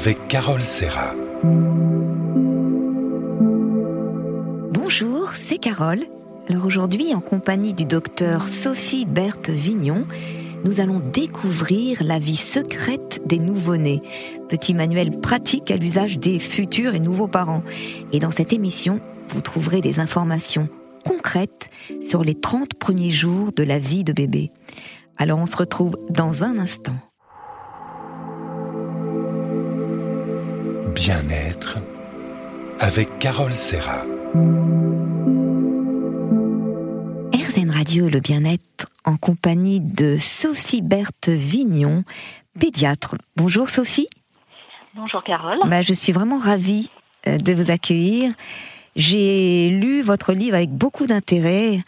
avec Carole Serra. Bonjour, c'est Carole. Alors aujourd'hui, en compagnie du docteur Sophie Berthe Vignon, nous allons découvrir la vie secrète des nouveau-nés. Petit manuel pratique à l'usage des futurs et nouveaux parents. Et dans cette émission, vous trouverez des informations concrètes sur les 30 premiers jours de la vie de bébé. Alors on se retrouve dans un instant. Bien-être avec Carole Serra. RZN Radio, le bien-être en compagnie de Sophie Berthe Vignon, pédiatre. Bonjour Sophie. Bonjour Carole. Bah, je suis vraiment ravie euh, de vous accueillir. J'ai lu votre livre avec beaucoup d'intérêt,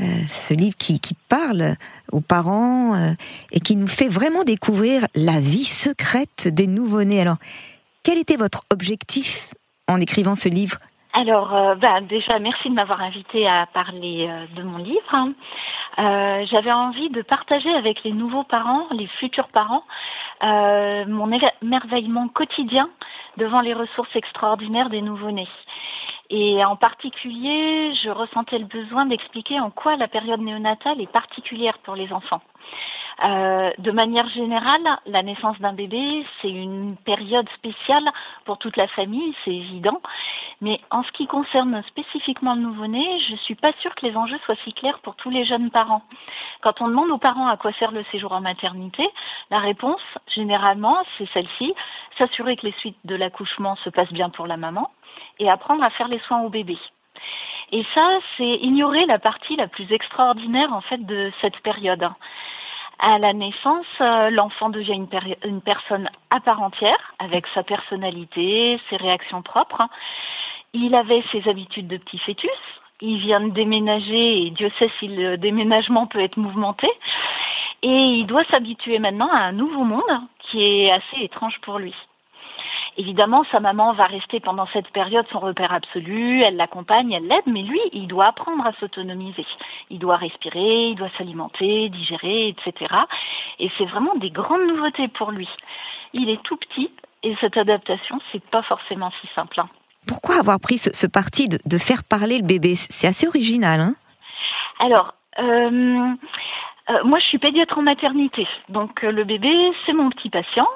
euh, ce livre qui, qui, parle aux parents euh, et qui nous fait vraiment découvrir la vie secrète des nouveau-nés. Alors, quel était votre objectif en écrivant ce livre? Alors, euh, bah, déjà, merci de m'avoir invité à parler euh, de mon livre. Euh, J'avais envie de partager avec les nouveaux parents, les futurs parents, mon émerveillement quotidien devant les ressources extraordinaires des nouveau-nés. Et en particulier, je ressentais le besoin d'expliquer en quoi la période néonatale est particulière pour les enfants. Euh, de manière générale, la naissance d'un bébé, c'est une période spéciale pour toute la famille, c'est évident. Mais en ce qui concerne spécifiquement le nouveau-né, je suis pas sûre que les enjeux soient si clairs pour tous les jeunes parents. Quand on demande aux parents à quoi sert le séjour en maternité, la réponse, généralement, c'est celle-ci s'assurer que les suites de l'accouchement se passent bien pour la maman et apprendre à faire les soins au bébé. Et ça, c'est ignorer la partie la plus extraordinaire en fait de cette période. À la naissance, euh, l'enfant devient une, une, personne à part entière, avec sa personnalité, ses réactions propres. Il avait ses habitudes de petit fœtus. Il vient de déménager et Dieu sait si le déménagement peut être mouvementé. Et il doit s'habituer maintenant à un nouveau monde qui est assez étrange pour lui. Évidemment, sa maman va rester pendant cette période son repère absolu, elle l'accompagne, elle l'aide, mais lui, il doit apprendre à s'autonomiser. Il doit respirer, il doit s'alimenter, digérer, etc. Et c'est vraiment des grandes nouveautés pour lui. Il est tout petit et cette adaptation, c'est pas forcément si simple. Hein. Pourquoi avoir pris ce, ce parti de, de, faire parler le bébé? C'est assez original, hein Alors, euh, euh, moi, je suis pédiatre en maternité, donc euh, le bébé, c'est mon petit patient.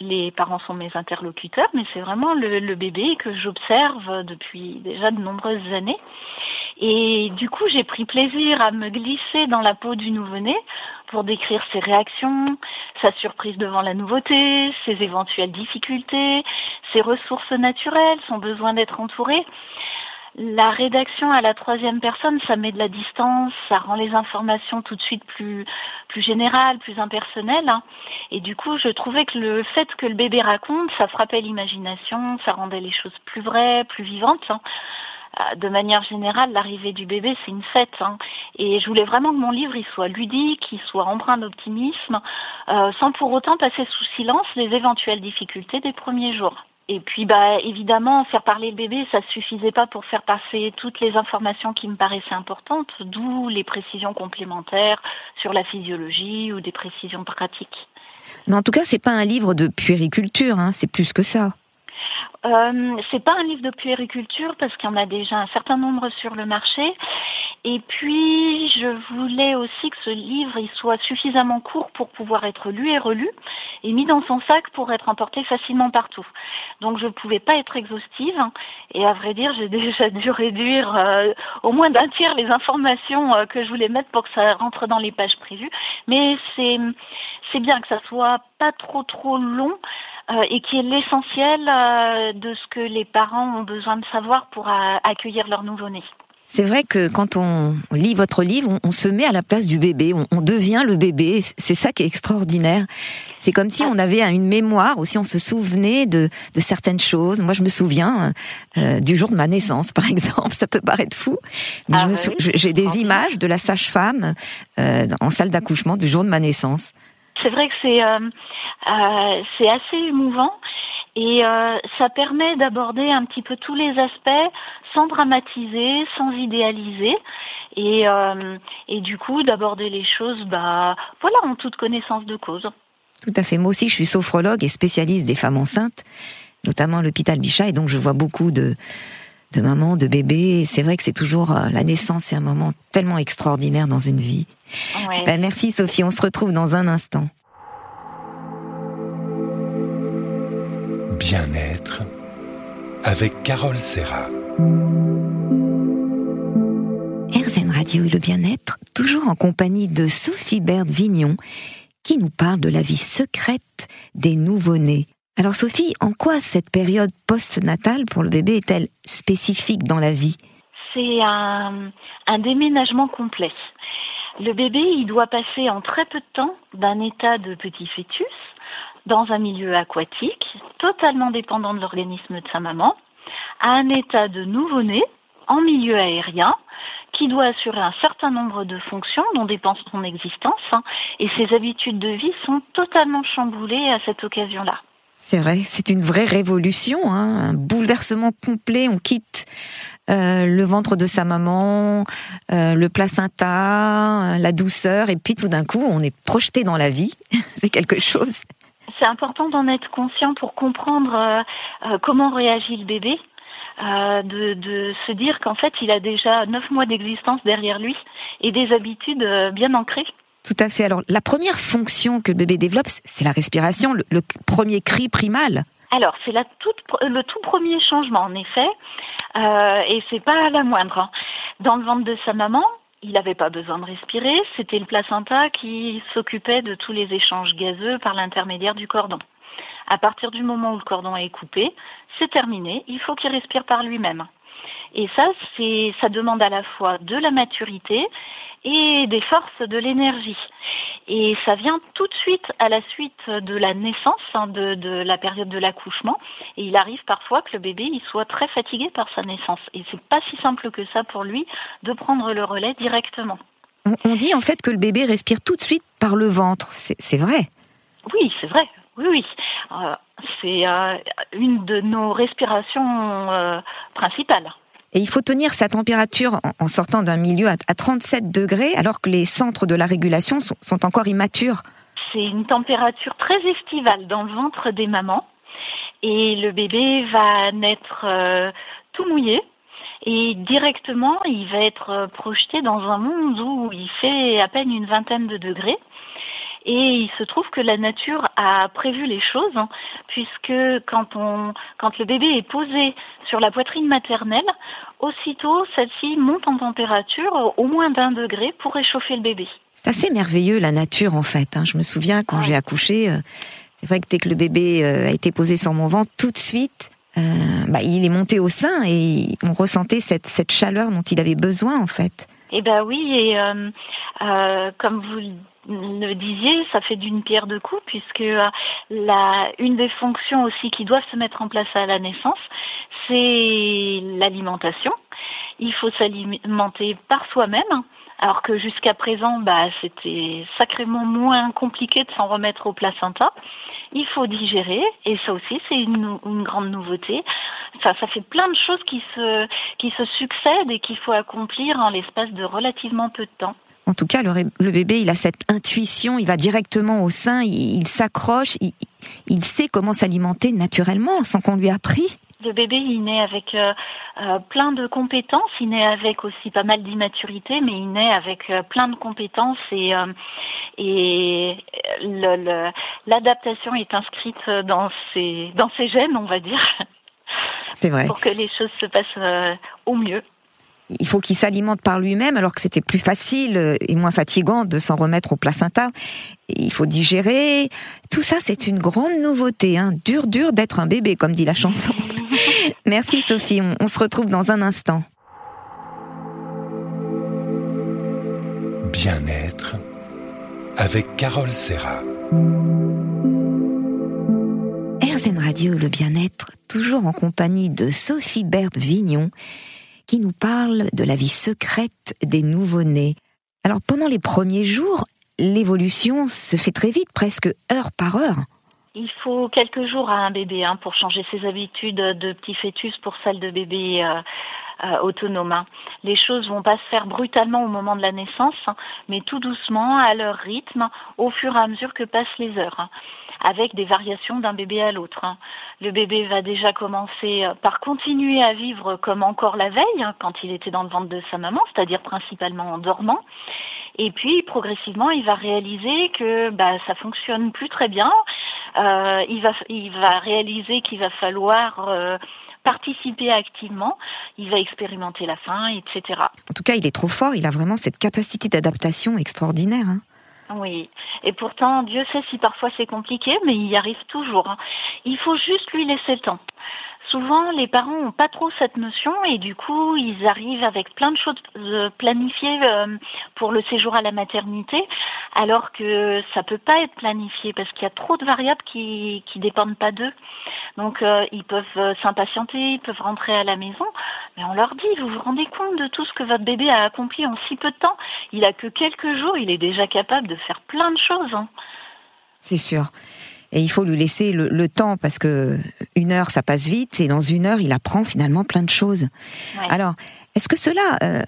Les, parents sont mes interlocuteurs, mais c'est vraiment le, le, bébé que j'observe depuis déjà de nombreuses années. Et du coup, j'ai pris plaisir à me glisser dans la peau du nouveau-né pour décrire ses réactions, sa surprise devant la nouveauté, ses éventuelles difficultés, ses ressources naturelles, son besoin d'être entouré. La rédaction à la troisième personne, ça met de la distance, ça rend les informations tout de suite plus plus générales, plus impersonnelles. Hein. Et du coup, je trouvais que le fait que le bébé raconte, ça frappait l'imagination, ça rendait les choses plus vraies, plus vivantes. Hein. De manière générale, l'arrivée du bébé, c'est une fête. Hein. Et je voulais vraiment que mon livre il soit ludique, qu'il soit empreint d'optimisme, euh, sans pour autant passer sous silence les éventuelles difficultés des premiers jours. Et puis, bah, évidemment, faire parler le bébé, ça suffisait pas pour faire passer toutes les informations qui me paraissaient importantes, d'où les précisions complémentaires sur la physiologie ou des précisions pratiques. Mais en tout cas, c'est pas un livre de puériculture, hein, c'est plus que ça. Euh, c'est pas un livre de puériculture parce qu'il y en a déjà un certain nombre sur le marché. Et puis, je voulais aussi que ce livre soit suffisamment court pour pouvoir être lu et relu et mis dans son sac pour être emporté facilement partout. Donc, je ne pouvais pas être exhaustive. Et à vrai dire, j'ai déjà dû réduire euh, au moins d'un tiers les informations euh, que je voulais mettre pour que ça rentre dans les pages prévues. Mais c'est c'est bien que ça soit pas trop trop long euh, et qui est l'essentiel euh, de ce que les parents ont besoin de savoir pour euh, accueillir leur nouveau-né. C'est vrai que quand on lit votre livre, on, on, se met à la place du bébé, on, on devient le bébé. C'est ça qui est extraordinaire. C'est comme si on avait une mémoire, aussi on se souvenait de, de certaines choses. Moi, je me souviens euh, du jour de ma naissance, par exemple. Ça peut paraître fou, mais ah oui. j'ai des images de la sage-femme euh, en salle d'accouchement du jour de ma naissance. C'est vrai que c'est euh, euh, c'est assez émouvant et euh, ça permet d'aborder un petit peu tous les aspects sans dramatiser, sans idéaliser et, et du coup d'aborder les choses bah voilà en toute connaissance de cause. Tout à fait. Moi aussi, je suis sophrologue et spécialiste des femmes enceintes, notamment à l'hôpital Bichat, et donc je vois beaucoup de, de mamans, de bébés. C'est vrai que c'est toujours euh, la naissance, c'est un moment tellement extraordinaire dans une vie. Ben, merci Sophie, on se retrouve dans un instant. Bien-être avec Carole Serra. RZN Radio et le bien-être, toujours en compagnie de Sophie Berde Vignon, qui nous parle de la vie secrète des nouveau-nés. Alors Sophie, en quoi cette période post-natale pour le bébé est-elle spécifique dans la vie? C'est un, déménagement complet. Le bébé, il doit passer en très peu de temps d'un état de petit fœtus dans un milieu aquatique, totalement dépendant de l'organisme de sa maman, à un état de nouveau-né en milieu aérien, qui doit assurer un certain nombre de fonctions dont dépend son existence, hein, et ses habitudes de vie sont totalement chamboulées à cette occasion-là. C'est vrai, c'est une vraie révolution, hein, un bouleversement complet. On quitte euh, le ventre de sa maman, euh, le placenta, euh, la douceur, et puis tout d'un coup, on est projeté dans la vie. c'est quelque chose. C'est important d'en être conscient pour comprendre comment réagit le bébé. de, de, se dire qu'en fait, il a déjà neuf mois d'existence derrière lui et des habitudes bien ancrées. Tout à fait. Alors, la première fonction que le bébé développe, c'est la respiration, le, premier cri primal. Alors, c'est le tout premier changement, en effet, euh, et c'est pas la moindre. Hein. Dans le ventre de sa maman, il n'avait pas besoin de respirer, c'était le placenta qui s'occupait de tous les échanges gazeux par l'intermédiaire du cordon. À partir du moment où le cordon est coupé, c'est terminé, il faut qu'il respire par lui-même. Et ça, c'est, ça demande à la fois de la maturité et des forces de l'énergie. Et ça vient tout de suite à la suite de la naissance, hein, de, de, la période de l'accouchement. Et il arrive parfois que le bébé il soit très fatigué par sa naissance. Et c'est pas si simple que ça pour lui de prendre le relais directement. On dit en fait que le bébé respire tout de suite par le ventre. C'est vrai. Oui, c'est vrai. Oui, oui. Euh, c'est euh, une de nos respirations euh, principales. Et il faut tenir sa température en, sortant d'un milieu à, 37 degrés alors que les centres de la régulation sont, encore immatures. C'est une température très estivale dans le ventre des mamans et le bébé va naître euh, tout mouillé et directement il va être euh, projeté dans un monde où il fait à peine une vingtaine de degrés. Et il se trouve que la nature a prévu les choses, hein, puisque quand, on, quand le bébé est posé sur la poitrine maternelle, aussitôt celle-ci monte en température au moins d'un degré pour réchauffer le bébé. C'est assez merveilleux la nature en fait. Hein. Je me souviens quand j'ai accouché, euh, c'est vrai que dès que le bébé euh, a été posé sur mon ventre, tout de suite, euh, bah, il est monté au sein et on ressentait cette, cette chaleur dont il avait besoin en fait. Eh ben oui, et comme vous le disiez, ça fait d'une pierre deux coups, puisque euh, la, une des fonctions aussi qui doivent se mettre en place à la naissance, c'est l'alimentation. Il faut s'alimenter par soi-même, alors que jusqu'à présent, bah, c'était sacrément moins compliqué de s'en remettre au placenta. Il faut digérer, et ça aussi, c'est une, une, grande nouveauté. Ça, ça fait plein de choses qui se, qui se succèdent et qu'il faut accomplir en l'espace de relativement peu de temps. En tout cas, le, bébé, il a cette intuition, il va directement au sein, il, s'accroche, il, sait comment s'alimenter naturellement sans qu'on lui ait appris. Le bébé, il naît avec euh, euh, plein de compétences, il naît avec aussi pas mal d'immaturité, mais il naît avec euh, plein de compétences et, et l'adaptation est inscrite dans ses, dans ses gènes, on va dire. C'est vrai. Pour que les choses se passent au mieux il faut qu'il s'alimente par lui-même, alors que c'était plus facile et moins fatigant de s'en remettre au placenta. Il faut digérer. Tout ça, c'est une grande nouveauté. Hein. Dur, dur d'être un bébé, comme dit la chanson. Merci Sophie, on, se retrouve dans un instant. Bien-être avec Carole Serra. RZN Radio, le bien-être, toujours en compagnie de Sophie Berthe Vignon qui nous parle de la vie secrète des nouveau-nés. Alors pendant les premiers jours, l'évolution se fait très vite, presque heure par heure. Il faut quelques jours à un bébé hein, pour changer ses habitudes de petit fœtus pour celles de bébé euh, euh, autonome. Hein. Les choses vont pas se faire brutalement au moment de la naissance, hein, mais tout doucement, à leur rythme, au fur et à mesure que passent les heures, avec des variations d'un bébé à l'autre. Le bébé va déjà commencer euh, par continuer à vivre comme encore la veille, quand il était dans le ventre de sa maman, c'est-à-dire principalement en dormant. Et puis progressivement, il va réaliser que bah, ça fonctionne plus très bien. Euh, il va il va réaliser qu'il va falloir euh, participer activement, il va expérimenter la faim, etc. En tout cas, il est trop fort, il a vraiment cette capacité d'adaptation extraordinaire. Hein. Oui, et pourtant, Dieu sait si parfois c'est compliqué, mais il y arrive toujours. Hein. Il faut juste lui laisser le temps souvent les parents n'ont pas trop cette notion et du coup ils arrivent avec plein de choses euh, planifiées euh, pour le séjour à la maternité alors que ça peut pas être planifié parce qu'il y a trop de variables qui qui dépendent pas d'eux. Donc euh, ils peuvent s'impatienter, ils peuvent rentrer à la maison, mais on leur dit vous vous rendez compte de tout ce que votre bébé a accompli en si peu de temps? Il a que quelques jours, il est déjà capable de faire plein de choses. Hein. C'est sûr et il faut lui laisser le, temps parce que une heure ça passe vite et dans une heure il apprend finalement plein de choses. Alors, est-ce que cela euh,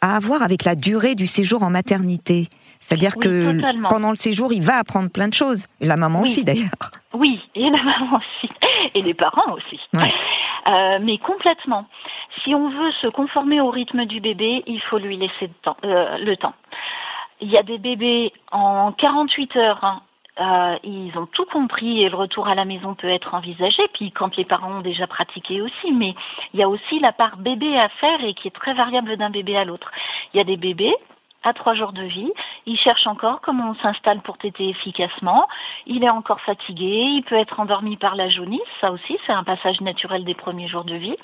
a à voir avec la durée du séjour en maternité? C'est-à-dire que pendant le séjour, il va apprendre plein de choses. la maman aussi, d'ailleurs. Oui, et la maman aussi. Et les parents aussi. Euh, mais complètement. Si on veut se conformer au rythme du bébé, il faut lui laisser le temps. Euh, le temps. Il y a des bébés en 48 heures hein, euh, ils ont tout compris et le retour à la maison peut être envisagé. Puis quand les parents ont déjà pratiqué aussi, mais il y a aussi la part bébé à faire et qui est très variable d'un bébé à l'autre. Il y a des bébés à trois jours de vie, ils cherchent encore comment on s'installe pour téter efficacement. Il est encore fatigué, il peut être endormi par la jaunisse, ça aussi c'est un passage naturel des premiers jours de vie,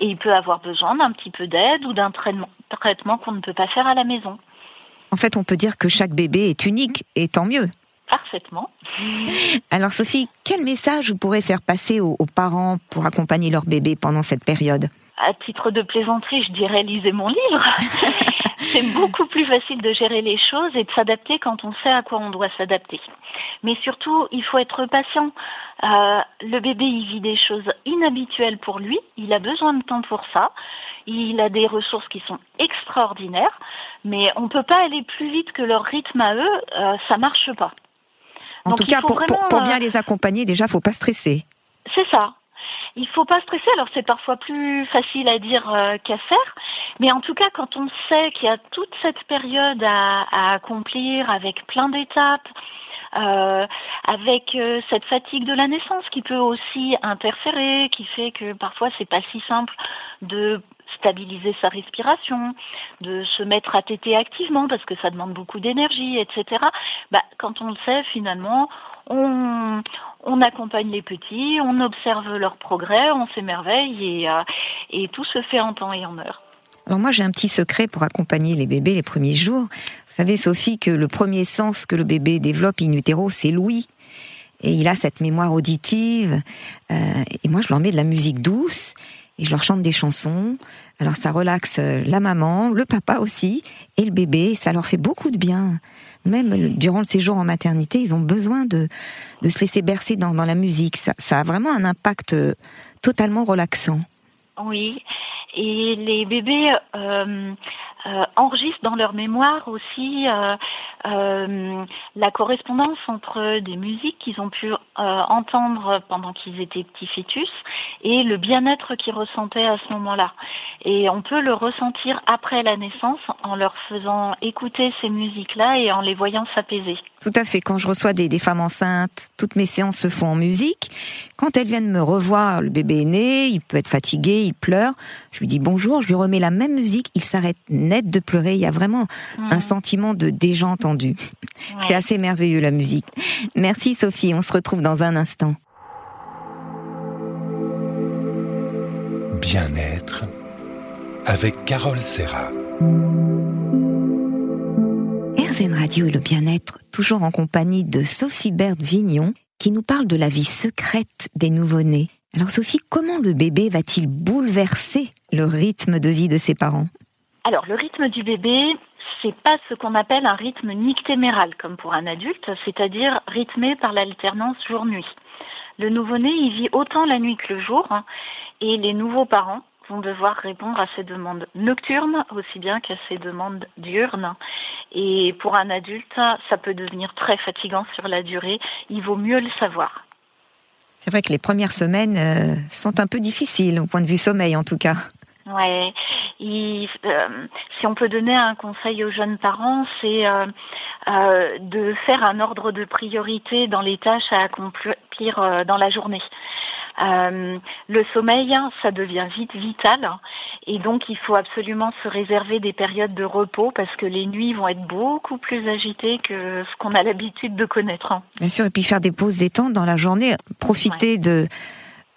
et il peut avoir besoin d'un petit peu d'aide ou d'un traitement, traitement qu'on ne peut pas faire à la maison. En fait, on peut dire que chaque bébé est unique, et tant mieux. Parfaitement. Alors Sophie, quel message vous pourrez faire passer aux, parents pour accompagner leur bébé pendant cette période? À titre de plaisanterie, je dirais lisez mon livre. C'est beaucoup plus facile de gérer les choses et de s'adapter quand on sait à quoi on doit s'adapter. Mais surtout, il faut être patient. Euh, le bébé, il vit des choses inhabituelles pour lui. Il a besoin de temps pour ça. Il a des ressources qui sont extraordinaires, mais on ne peut pas aller plus vite que leur rythme à eux. Euh, ça marche pas. En tout cas, pour, bien euh, les accompagner, déjà, faut pas stresser. C'est ça. Il faut pas stresser. Alors c'est parfois plus facile à dire euh, qu'à faire, mais en tout cas, quand on sait qu'il y a toute cette période à, accomplir avec plein d'étapes, euh, avec cette fatigue de la naissance qui peut aussi interférer, qui fait que parfois c'est pas si simple de stabiliser sa respiration, de se mettre à téter activement parce que ça demande beaucoup d'énergie, etc. Bah, quand on le sait, finalement, on, on accompagne les petits, on observe leur progrès, on s'émerveille et, euh, et tout se fait en temps et en heure. Alors moi j'ai un petit secret pour accompagner les bébés les premiers jours. Vous savez Sophie que le premier sens que le bébé développe in utero c'est l'ouïe et il a cette mémoire auditive. Euh, et moi je leur mets de la musique douce et je leur chante des chansons. Alors ça relaxe euh, la maman, le papa aussi, et le bébé. Ça leur fait beaucoup de bien. Même durant le séjour en maternité, ils ont besoin de, de se laisser bercer dans, dans la musique. Ça, a vraiment un impact euh, totalement relaxant. Oui, et les bébés euh, euh, enregistrent dans leur mémoire aussi euh, la correspondance entre des musiques qu'ils ont pu entendre pendant qu'ils étaient petits fœtus et le bien-être qu'ils ressentaient à ce moment-là. Et on peut le ressentir après la naissance en leur faisant écouter ces musiques-là et en les voyant s'apaiser. Tout à fait. Quand je reçois des, des, femmes enceintes, toutes mes séances se font en musique. Quand elles viennent me revoir, le bébé est né, il peut être fatigué, il pleure. Je lui dis bonjour, je lui remets la même musique, il s'arrête net de pleurer. Il y a vraiment un mmh. sentiment de déjà entendu. C'est assez merveilleux la musique. Merci Sophie, on se retrouve dans un instant. Bien-être avec Carole Serra. RZN Radio et le bien-être, toujours en compagnie de Sophie Berthe Vignon, qui nous parle de la vie secrète des nouveau-nés. Alors Sophie, comment le bébé va-t-il bouleverser le rythme de vie de ses parents? Alors le rythme du bébé, c'est pas ce qu'on appelle un rythme nictéméral comme pour un adulte, c'est-à-dire rythmé par l'alternance jour-nuit. Le nouveau-né, il vit autant la nuit que le jour, hein, et les nouveaux parents vont devoir répondre à ces demandes nocturnes aussi bien qu'à ces demandes diurnes. Et pour un adulte, ça peut devenir très fatigant sur la durée. Il vaut mieux le savoir. C'est vrai que les premières semaines euh, sont un peu difficiles au point de vue sommeil en tout cas. Ouais, euh, si on peut donner un conseil aux jeunes parents, c'est euh, de faire un ordre de priorité dans les tâches à accomplir dans la journée. Euh, le sommeil, ça devient vite vital et donc il faut absolument se réserver des périodes de repos parce que les nuits vont être beaucoup plus agitées que ce qu'on a l'habitude de connaître. Bien sûr, et puis faire des pauses détente dans la journée, profiter de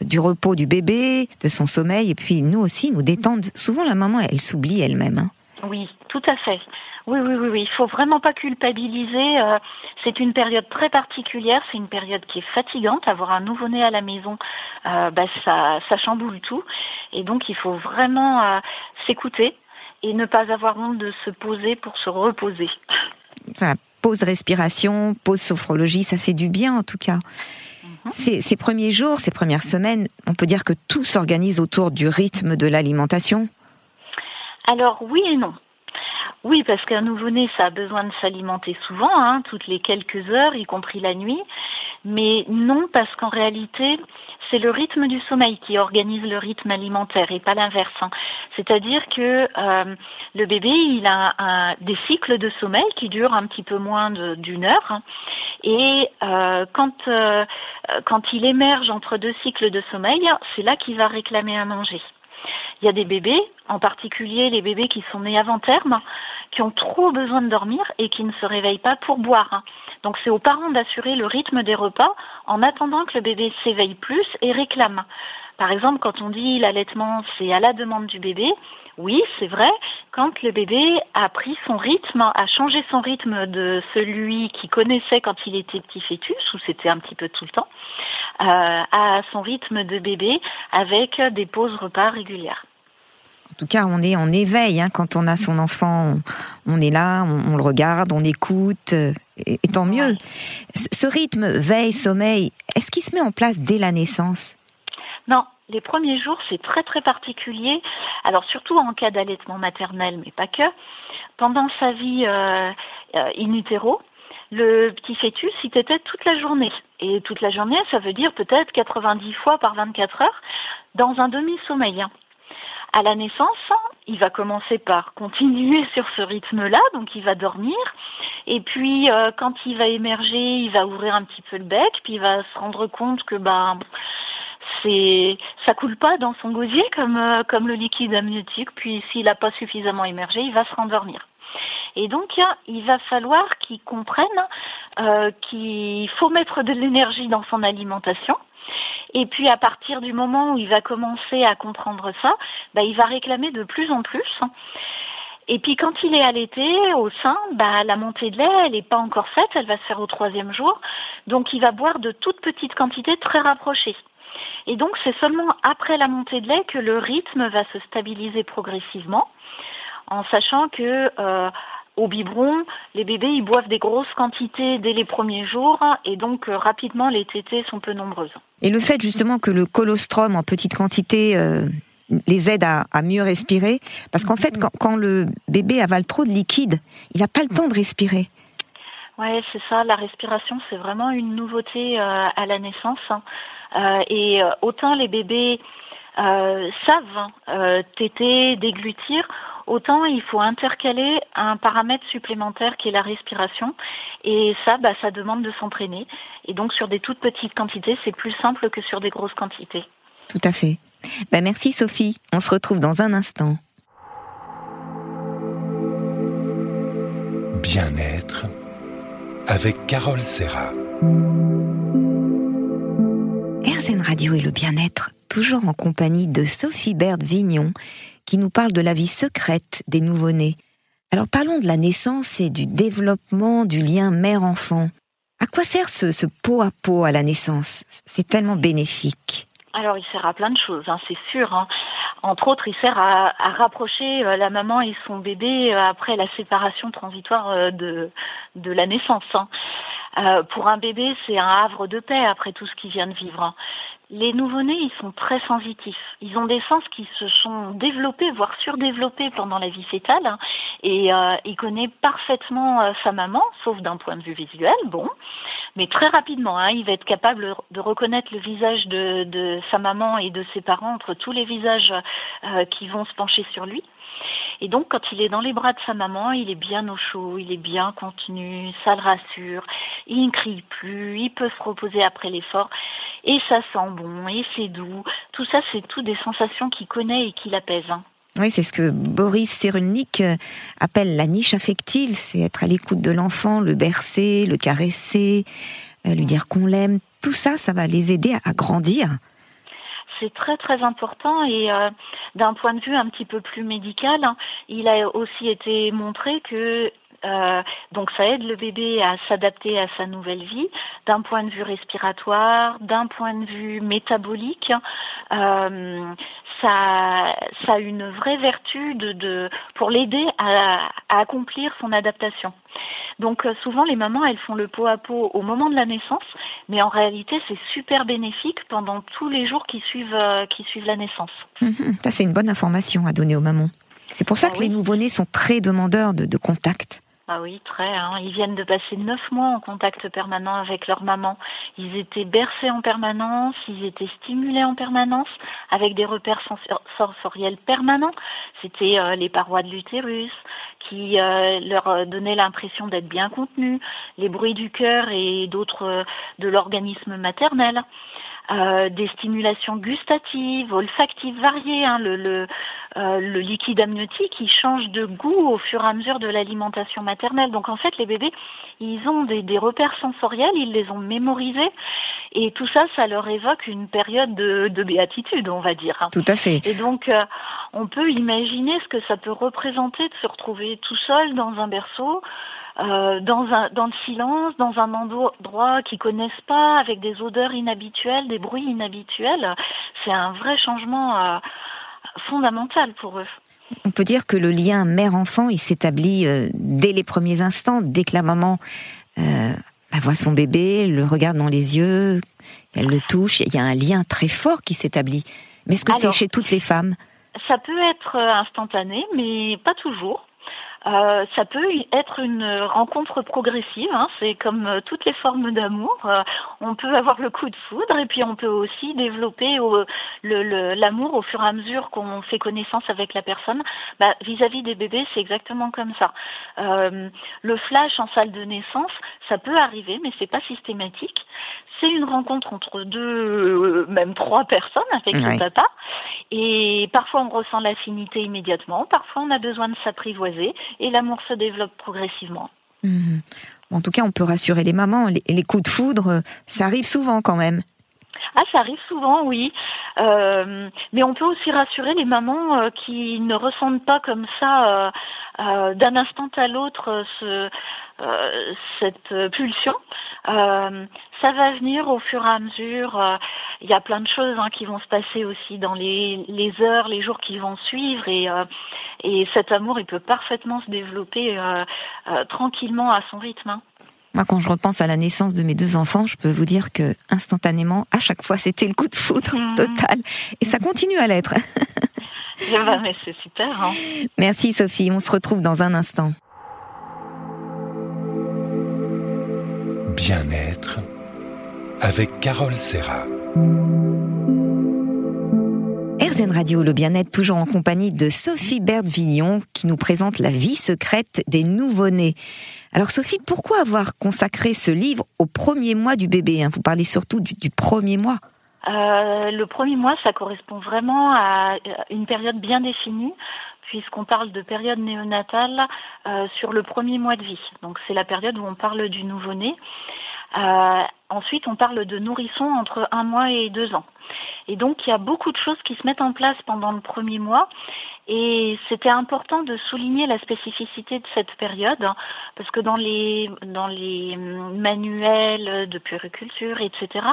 du repos du bébé, de son sommeil, et puis nous aussi, nous détendre. Souvent, la maman, elle s'oublie elle-même. Hein. Oui, tout à fait. Oui, oui, oui, oui. Il faut vraiment pas culpabiliser. Euh, c'est une période très particulière. C'est une période qui est fatigante. Avoir un nouveau-né à la maison, euh, bah, ça, ça chamboule tout. Et donc, il faut vraiment euh, s'écouter et ne pas avoir honte de se poser pour se reposer. pause respiration, pause sophrologie, ça fait du bien en tout cas. Mhm. Ces, ces premiers jours, ces premières semaines, on peut dire que tout s'organise autour du rythme de l'alimentation? Alors oui et non. Oui, parce qu'un nouveau-né, ça a besoin de s'alimenter souvent, hein, toutes les quelques heures, y compris la nuit. Mais non, parce qu'en réalité, c'est le rythme du sommeil qui organise le rythme alimentaire et pas l'inverse. Hein. C'est-à-dire que euh, le bébé, il a des cycles de sommeil qui durent un petit peu moins d'une heure. Hein. et euh, quand, euh, quand il émerge entre deux cycles de sommeil, c'est là qu'il va réclamer à manger. Il y a des bébés, en particulier les bébés qui sont nés avant terme, qui ont trop besoin de dormir et qui ne se réveillent pas pour boire. Donc c'est aux parents d'assurer le rythme des repas en attendant que le bébé s'éveille plus et réclame. Par exemple, quand on dit l'allaitement, c'est à la demande du bébé, oui, c'est vrai, quand le bébé a pris son rythme, a changé son rythme de celui qu'il connaissait quand il était petit fœtus, ou c'était un petit peu tout le temps, euh, à son rythme de bébé avec des pauses repas régulières. En tout cas, on est en éveil hein, quand on a son enfant. On, est là, on, le regarde, on écoute, euh, et, tant mieux. Ce rythme veille, sommeil, est-ce qu'il se met en place dès la naissance? Non, les premiers jours, c'est très très particulier. Alors surtout en cas d'allaitement maternel, mais pas que. Pendant sa vie euh, euh, in utero, le petit fœtus, il était toute la journée. Et toute la journée, ça veut dire peut-être 90 fois par 24 heures dans un demi-sommeil. À la naissance, il va commencer par continuer sur ce rythme-là, donc il va dormir. Et puis, euh, quand il va émerger, il va ouvrir un petit peu le bec, puis il va se rendre compte que ben c'est ça coule pas dans son gosier comme euh, comme le liquide amniotique. Puis, s'il n'a pas suffisamment émergé, il va se rendormir. Et donc, il va falloir qu'il comprenne euh, qu'il faut mettre de l'énergie dans son alimentation. Et puis, à partir du moment où il va commencer à comprendre ça, bah, il va réclamer de plus en plus. Et puis quand il est allaité au sein, bah, la montée de lait, elle n'est pas encore faite, elle va se faire au troisième jour. Donc il va boire de toutes petites quantités très rapprochées. Et donc c'est seulement après la montée de lait que le rythme va se stabiliser progressivement, en sachant que euh, au biberon, les bébés ils boivent des grosses quantités dès les premiers jours et donc euh, rapidement les tétées sont peu nombreuses. Et le fait justement que le colostrum en petite quantité euh, les aide à, mieux respirer, parce qu'en fait quand, le bébé avale trop de liquide, il n'a pas le temps de respirer. Ouais, c'est ça. La respiration, c'est vraiment une nouveauté euh, à la naissance. Hein. et autant les bébés savent hein, téter, déglutir, autant il faut intercaler un paramètre supplémentaire qui est la respiration. Et ça, bah, ça demande de s'entraîner. Et donc sur des toutes petites quantités, c'est plus simple que sur des grosses quantités. Tout à fait. Bah, merci Sophie. On se retrouve dans un instant. Bien-être avec Carole Serra. RZN Radio et le bien-être, toujours en compagnie de Sophie Baird Vignon, qui nous parle de la vie secrète des nouveau-nés. Alors parlons de la naissance et du développement du lien mère-enfant. À quoi sert ce, pot à pot à la naissance? C'est tellement bénéfique. Alors, il sert à plein de choses, hein, c'est sûr. Hein. Entre autres, il sert à, rapprocher euh, la maman et son bébé euh, après la séparation transitoire euh, de, la naissance. Hein. pour un bébé, c'est un havre de paix après tout ce qu'il vient de vivre les nouveau-nés, ils sont très sensitifs. Ils ont des sens qui se sont développés, voire surdéveloppés pendant la vie fétale. Hein. et euh, il connaît parfaitement euh, sa maman, sauf d'un point de vue visuel, bon. Mais très rapidement, hein, il va être capable de reconnaître le visage de, de, sa maman et de ses parents entre tous les visages euh, qui vont se pencher sur lui. Et donc, quand il est dans les bras de sa maman, il est bien au chaud, il est bien contenu, ça le rassure, il ne crie plus, il peut se reposer après l'effort, et ça sent bon, et c'est doux. Tout ça, c'est tout des sensations qu'il connaît et qui l'apaisent. Hein. Oui, c'est ce que Boris Cyrulnik euh, appelle la niche affective, c'est être à l'écoute de l'enfant, le bercer, le caresser, euh, lui dire qu'on l'aime. Tout ça, ça va les aider à grandir c'est très très important et euh, d'un point de vue un petit peu plus médical, hein, il a aussi été montré que euh, donc ça aide le bébé à s'adapter à sa nouvelle vie d'un point de vue respiratoire, d'un point de vue métabolique. Euh, ça, ça a une vraie vertu de, de pour l'aider à, à, accomplir son adaptation. Donc euh, souvent les mamans elles font le pot à pot au moment de la naissance, mais en réalité c'est super bénéfique pendant tous les jours qui suivent euh, qui suivent la naissance. Mhm. ça c'est une bonne information à donner aux mamans. C'est pour ça ah que les nouveau-nés sont très demandeurs de, de contact. Ah oui, très. Hein. Ils viennent de passer neuf mois en contact permanent avec leur maman. Ils étaient bercés en permanence, ils étaient stimulés en permanence, avec des repères sensoriels permanents. C'était euh, les parois de l'utérus qui euh, leur donnaient l'impression d'être bien contenus, les bruits du cœur et d'autres euh, de l'organisme maternel. Euh, des stimulations gustatives, olfactives variées. Hein, le, le, euh, le, liquide amniotique, il change de goût au fur et à mesure de l'alimentation maternelle. Donc en fait, les bébés, ils ont des, des, repères sensoriels, ils les ont mémorisés, et tout ça, ça leur évoque une période de, de béatitude, on va dire. Hein. Tout à fait. Et donc, euh, on peut imaginer ce que ça peut représenter de se retrouver tout seul dans un berceau. Euh, dans, un, dans le silence, dans un endroit qu'ils connaissent pas, avec des odeurs inhabituelles, des bruits inhabituels. C'est un vrai changement euh, fondamental pour eux. On peut dire que le lien mère-enfant, il s'établit euh, dès les premiers instants, dès que la maman bah, voit son bébé, le regarde dans les yeux, elle le touche, il y a un lien très fort qui s'établit. Mais est-ce que c'est chez toutes les femmes? Ça peut être instantané, mais pas toujours. Euh, ça peut être une rencontre progressive, hein, c'est comme euh, toutes les formes d'amour. Euh, on peut avoir le coup de foudre et puis on peut aussi développer l'amour au fur et à mesure qu'on fait connaissance avec la personne. Bah, vis-à-vis des bébés, c'est exactement comme ça. le flash en salle de naissance, ça peut arriver, mais c'est pas systématique. C'est une rencontre entre deux, même trois personnes avec le papa. Et parfois on ressent l'affinité immédiatement, parfois on a besoin de s'apprivoiser et l'amour se développe progressivement. Mhm. En tout cas, on peut rassurer les mamans. Les, coups de foudre, ça arrive souvent quand même. Ah, ça arrive souvent, oui. Euh, mais on peut aussi rassurer les mamans euh, qui ne ressentent pas comme ça euh, d'un instant à l'autre ce, cette pulsion. ça va venir au fur et à mesure. Il y a plein de choses hein, qui vont se passer aussi dans les, les heures, les jours qui vont suivre et et cet amour, il peut parfaitement se développer euh, euh, tranquillement à son rythme. Hein. Moi, quand je repense à la naissance de mes deux enfants, je peux vous dire que instantanément, à chaque fois, c'était le coup de foudre mmh. total. Et ça continue à l'être. Mais c'est super. Hein. Merci Sophie, on se retrouve dans un instant. Bien-être avec Carole Serra. RZN Radio, le bien-être, toujours en compagnie de Sophie Berthe-Vignon, qui nous présente la vie secrète des nouveau-nés. Alors Sophie, pourquoi avoir consacré ce livre au premier mois du bébé hein? Vous parlez surtout du, premier mois. Euh, le premier mois, ça correspond vraiment à une période bien définie, puisqu'on parle de période néonatale euh, sur le premier mois de vie. Donc c'est la période où on parle du nouveau-né. Euh, ensuite, on parle de nourrisson entre un mois et deux ans. Et donc, il y a beaucoup de choses qui se mettent en place pendant le premier mois. Et c'était important de souligner la spécificité de cette période, hein, parce que dans les, dans les manuels de puériculture, etc.,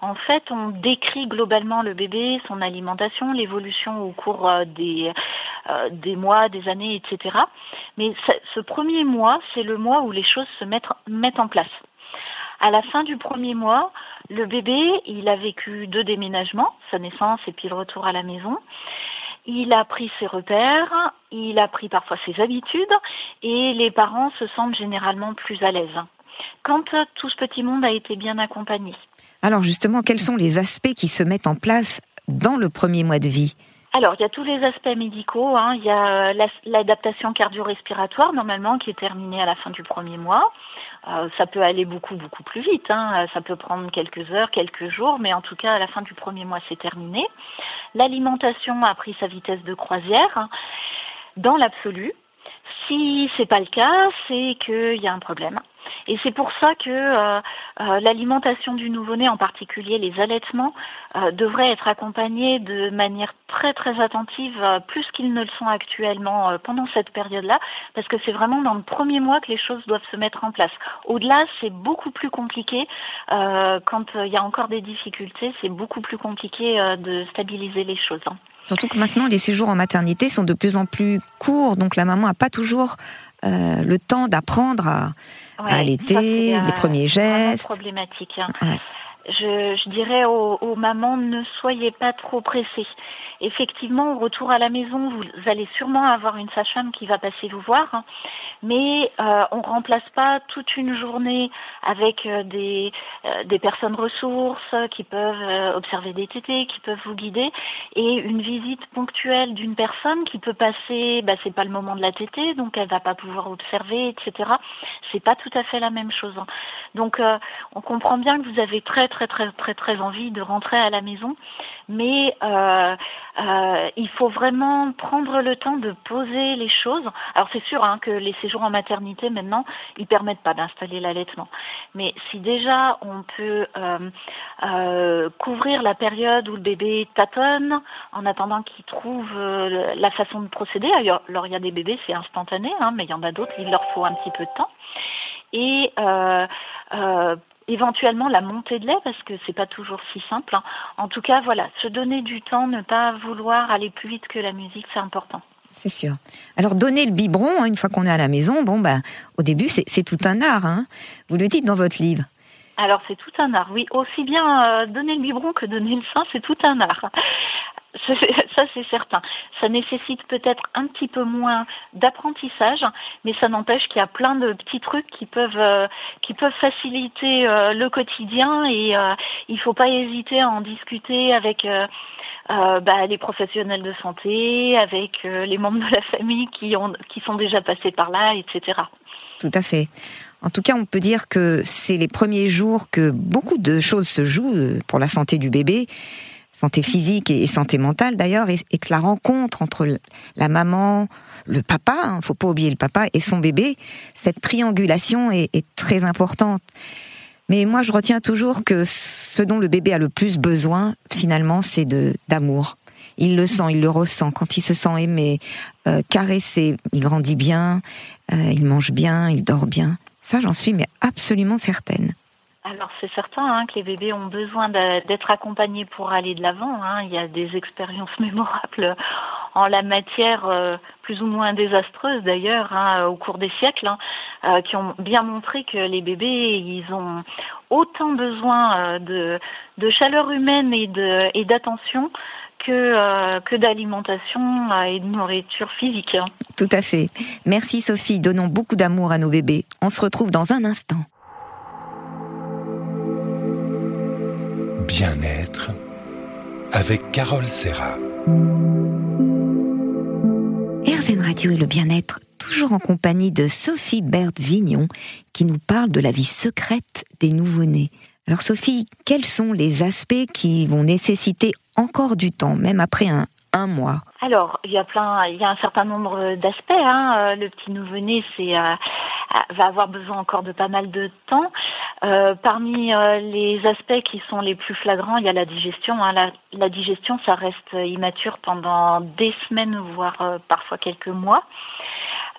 en fait, on décrit globalement le bébé, son alimentation, l'évolution au cours euh, des, euh, des mois, des années, etc. Mais ce premier mois, c'est le mois où les choses se mettent, mettent en place. À la fin du premier mois, le bébé, il a vécu deux déménagements, sa naissance et puis le retour à la maison. Il a pris ses repères, il a pris parfois ses habitudes et les parents se sentent généralement plus à l'aise quand tout ce petit monde a été bien accompagné. Alors justement, quels sont les aspects qui se mettent en place dans le premier mois de vie? Alors, il y a tous les aspects médicaux. Hein. Il y a l'adaptation cardio-respiratoire, normalement, qui est terminée à la fin du premier mois. Euh, ça peut aller beaucoup, beaucoup plus vite. Hein. Ça peut prendre quelques heures, quelques jours, mais en tout cas, à la fin du premier mois, c'est terminé. L'alimentation a pris sa vitesse de croisière. Dans l'absolu, si c'est pas le cas, c'est qu'il y a un problème. Et c'est pour ça que euh, euh, l'alimentation du nouveau-né, en particulier les allaitements, euh, devrait être accompagnée de manière très très attentive, plus qu'ils ne le sont actuellement pendant cette période-là, parce que c'est vraiment dans le premier mois que les choses doivent se mettre en place. Au-delà, c'est beaucoup plus compliqué. quand il y a encore des difficultés, c'est beaucoup plus compliqué de stabiliser les choses. Hein. Surtout que maintenant, les séjours en maternité sont de plus en plus courts, donc la maman n'a pas toujours le temps d'apprendre à ouais, allaiter, les premiers gestes. problématique. Hein. Je, je, dirais aux, aux, mamans ne soyez pas trop pressées. Effectivement, au retour à la maison, vous allez sûrement avoir une sage-femme qui va passer vous voir, hein. mais euh, on remplace pas toute une journée avec euh, des, euh, des personnes ressources qui peuvent euh, observer des tétés, qui peuvent vous guider, et une visite ponctuelle d'une personne qui peut passer, bah, c'est pas le moment de la tétée, donc elle va pas pouvoir observer, etc. C'est pas tout à fait la même chose. Hein. Donc, euh, on comprend bien que vous avez très très très très très envie de rentrer à la maison, mais euh, euh, il faut vraiment prendre le temps de poser les choses. Alors c'est sûr hein, que les séjours en maternité maintenant, ils permettent pas d'installer l'allaitement. Mais si déjà on peut euh, couvrir la période où le bébé tâtonne en attendant qu'il trouve la façon de procéder. Alors il y a des bébés c'est instantané, hein, mais il y en a d'autres il leur faut un petit peu de temps. Et éventuellement la montée de lait parce que c'est pas toujours si simple. Hein. En tout cas, voilà, se donner du temps, ne pas vouloir aller plus vite que la musique, c'est important. C'est sûr. Alors donner le biberon hein, une fois qu'on est à la maison, bon ben au début c'est tout un art. Hein. Vous le dites dans votre livre. Alors c'est tout un art, oui. Aussi bien euh, donner le biberon que donner le sein, c'est tout un art. Ça, c'est certain. Ça nécessite peut-être un petit peu moins d'apprentissage, mais ça n'empêche qu'il y a plein de petits trucs qui peuvent euh, qui peuvent faciliter euh, le quotidien et euh, il faut pas hésiter à en discuter avec bah, les professionnels de santé, avec les membres de la famille qui ont qui sont déjà passés par là, etc. Tout à fait. En tout cas, on peut dire que c'est les premiers jours que beaucoup de choses se jouent pour la santé du bébé santé physique et santé mentale d'ailleurs, et, que la rencontre entre la maman, le papa, hein, faut pas oublier le papa et son bébé, cette triangulation est, très importante. Mais moi, je retiens toujours que ce dont le bébé a le plus besoin, finalement, c'est d'amour. Il le sent, il le ressent. Quand il se sent aimé, euh, caressé, il grandit bien, euh, il mange bien, il dort bien. Ça, j'en suis mais absolument certaine. Alors c'est certain hein, que les bébés ont besoin d'être accompagnés pour aller de l'avant. Hein. Il y a des expériences mémorables en la matière, euh, plus ou moins désastreuses d'ailleurs, hein, au cours des siècles, hein, euh, qui ont bien montré que les bébés, ils ont autant besoin euh, de, chaleur humaine et d'attention que, que d'alimentation et de nourriture physique. Tout à fait. Merci Sophie, donnons beaucoup d'amour à nos bébés. On se retrouve dans un instant. Bien-être avec Carole Serra. RZN Radio et le bien-être, toujours en compagnie de Sophie Berthe Vignon, qui nous parle de la vie secrète des nouveau-nés. Alors Sophie, quels sont les aspects qui vont nécessiter encore du temps, même après un, un mois Alors, il y a plein, il y a un certain nombre d'aspects. Hein. Le petit nouveau-né, c'est euh, va avoir besoin encore de pas mal de temps. Euh, parmi euh, les aspects qui sont les plus flagrants, il y a la digestion. Hein. La, la, digestion, ça reste immature pendant des semaines, voire euh, parfois quelques mois.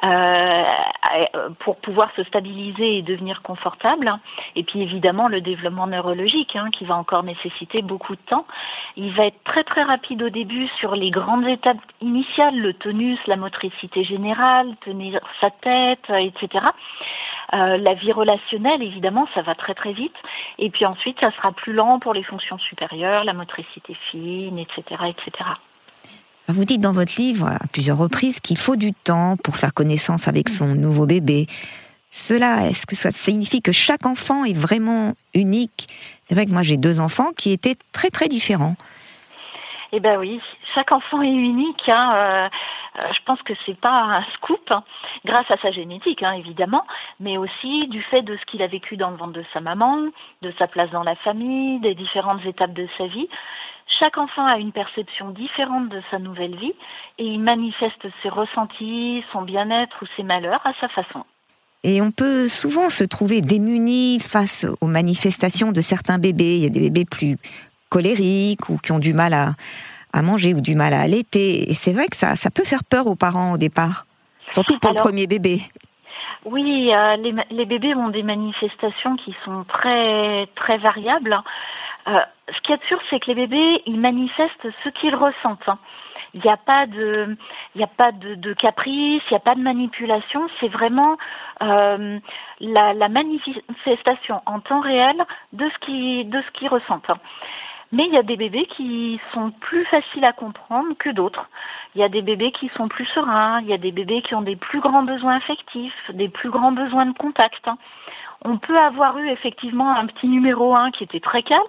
Euh, pour pouvoir se stabiliser et devenir confortable. Et puis évidemment le développement neurologique hein, qui va encore nécessiter beaucoup de temps. Il va être très très rapide au début sur les grandes étapes initiales, le tonus, la motricité générale, tenir sa tête, etc. Euh, la vie relationnelle, évidemment, ça va très très vite. Et puis ensuite, ça sera plus lent pour les fonctions supérieures, la motricité fine, etc., etc. Vous dites dans votre livre à plusieurs reprises qu'il faut du temps pour faire connaissance avec son nouveau bébé. Cela, est-ce que ça signifie que chaque enfant est vraiment unique? C'est vrai que moi j'ai deux enfants qui étaient très très différents. Eh ben oui, chaque enfant est unique. Hein. Euh, euh, je pense que c'est pas un scoop, hein, grâce à sa génétique hein, évidemment, mais aussi du fait de ce qu'il a vécu dans le ventre de sa maman, de sa place dans la famille, des différentes étapes de sa vie. Chaque enfant a une perception différente de sa nouvelle vie et il manifeste ses ressentis, son bien-être ou ses malheurs à sa façon. Et on peut souvent se trouver démuni face aux manifestations de certains bébés. Il y a des bébés plus colériques ou qui ont du mal à, à manger ou du mal à allaiter. Et c'est vrai que ça, ça peut faire peur aux parents au départ, surtout pour le premier bébé. Oui, euh, les, les, bébés ont des manifestations qui sont très très variables. Euh, ce qui est sûr, c'est que les bébés, ils manifestent ce qu'ils ressentent. Hein. Il n'y a pas de, il n'y a pas de, de caprice, il n'y a pas de manipulation. C'est vraiment euh, la, la, manifestation en temps réel de ce qui, de ce qu'ils ressentent. Hein. Mais il y a des bébés qui sont plus faciles à comprendre que d'autres. Il y a des bébés qui sont plus sereins, il y a des bébés qui ont des plus grands besoins affectifs, des plus grands besoins de contact. Hein. On peut avoir eu effectivement un petit numéro 1 qui était très calme,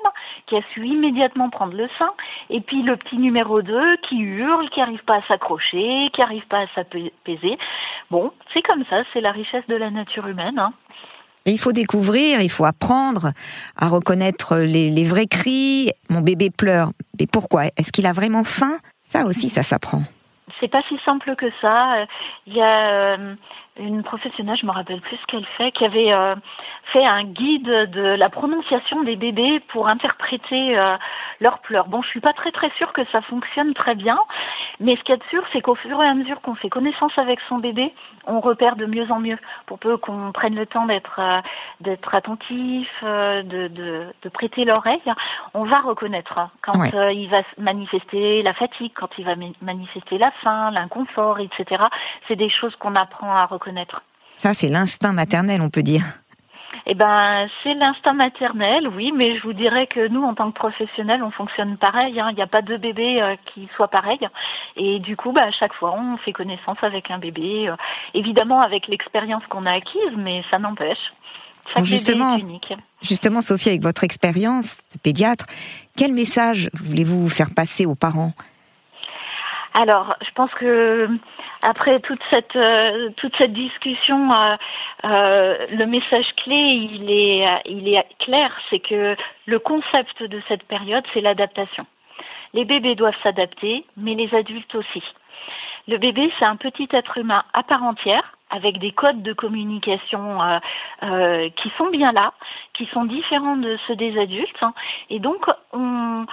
qui a su immédiatement prendre le sein, et puis le petit numéro 2 qui hurle, qui n'arrive pas à s'accrocher, qui n'arrive pas à s'apaiser. Bon, c'est comme ça, c'est la richesse de la nature humaine. Hein il faut découvrir, il faut apprendre à reconnaître les, vrais cris. Mon bébé pleure. Mais pourquoi? Est-ce qu'il a vraiment faim? Ça aussi, ça s'apprend. C'est pas si simple que ça. Il y a euh, une professionnelle, je me rappelle plus ce qu'elle fait, qui avait euh, fait un guide de la prononciation des bébés pour interpréter euh, leurs pleurs. Bon, je suis pas très très sûre que ça fonctionne très bien, mais ce qu'il y a de sûr, c'est qu'au fur et à mesure qu'on fait connaissance avec son bébé, on repère de mieux en mieux. Pour peu qu'on prenne le temps d'être euh, d'être attentif, de, de, de, prêter l'oreille, on va reconnaître quand il va manifester la fatigue, quand il va manifester la faim, l'inconfort, etc. C'est des choses qu'on apprend à reconnaître ça, c'est l'instinct maternel, on peut dire. Eh ben, c'est l'instinct maternel, oui, mais je vous dirais que nous, en tant que professionnels, on fonctionne pareil. Hein. Il n'y a pas deux bébés euh, qui soient pareils. Et du coup, bah, à chaque fois, on fait connaissance avec un bébé. Euh, évidemment, avec l'expérience qu'on a acquise, mais ça n'empêche. justement, unique. justement, Sophie, avec votre expérience de pédiatre, quel message voulez-vous faire passer aux parents alors, je pense que après toute cette euh, toute cette discussion, euh, euh, le message clé, il est il est clair, c'est que le concept de cette période, c'est l'adaptation. Les bébés doivent s'adapter, mais les adultes aussi. Le bébé, c'est un petit être humain à part entière, avec des codes de communication qui sont bien là, qui sont différents de ceux des adultes. Hein. Et donc, on,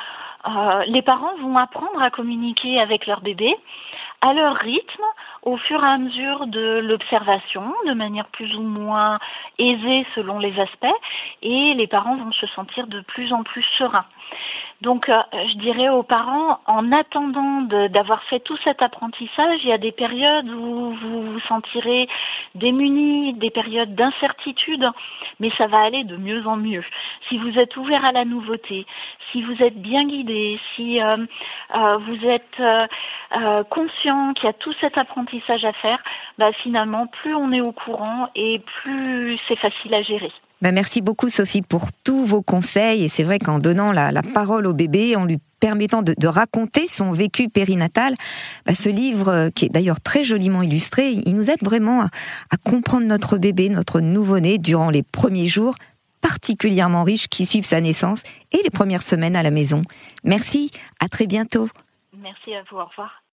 euh, les parents vont apprendre à communiquer avec leur bébé à leur rythme, au fur et à mesure de l'observation, de manière plus ou moins aisée selon les aspects, et les parents vont se sentir de plus en plus sereins. Donc, euh, je dirais aux parents, en attendant d'avoir fait tout cet apprentissage, il y a des périodes où vous vous sentirez démunis, des périodes d'incertitude, mais ça va aller de mieux en mieux. Si vous êtes ouvert à la nouveauté, si vous êtes bien guidé, si euh, euh, vous êtes conscient qu'il y a tout cet apprentissage à faire, bah, finalement, plus on est au courant et plus c'est facile à gérer. Ben merci beaucoup Sophie pour tous vos conseils et c'est vrai qu'en donnant la, parole au bébé, en lui permettant de, raconter son vécu périnatal, ben ce livre euh, qui est d'ailleurs très joliment illustré, il nous aide vraiment à, comprendre notre bébé, notre nouveau-né durant les premiers jours particulièrement riches qui suivent sa naissance et les premières semaines à la maison. Merci, à très bientôt. Merci à vous, au revoir.